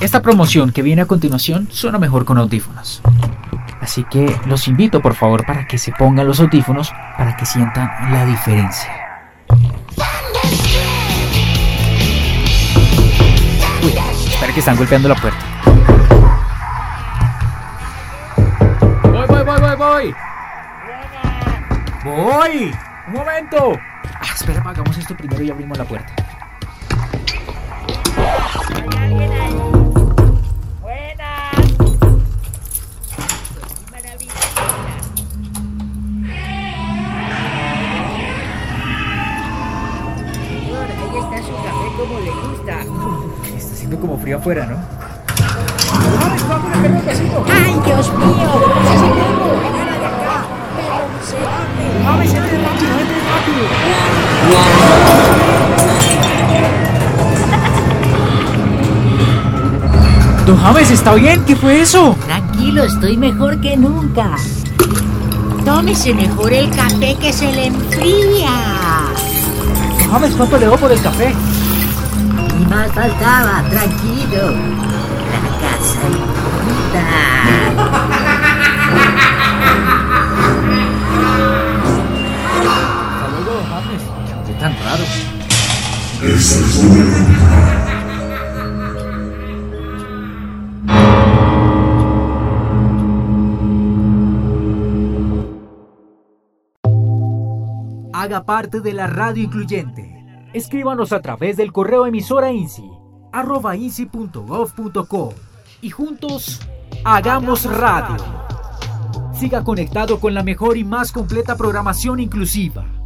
esta promoción que viene a continuación suena mejor con audífonos. Así que los invito por favor para que se pongan los audífonos para que sientan la diferencia. Uy, espera que están golpeando la puerta. Voy, voy, voy, voy, voy. Voy. Un momento. Ah, espera, hagamos esto primero y abrimos la puerta. Su café como le gusta. Está haciendo como frío afuera, ¿no? ¡Ay, Dios mío! ¡Se se de acá! ¡Pero se abre! ¡James, entre rápido, entre rápido! Don James, ¿está bien? ¿Qué fue eso? Tranquilo, estoy mejor que nunca. Tómese mejor el café que se le enfría. Don James, ¿cuánto le doy por el café? Ni más faltaba, tranquilo. La casa. Hasta luego, don James. Qué tan raro. Haga parte de la radio incluyente. Escríbanos a través del correo emisora INSI, arroba insi.gov.co y juntos hagamos radio. Siga conectado con la mejor y más completa programación inclusiva.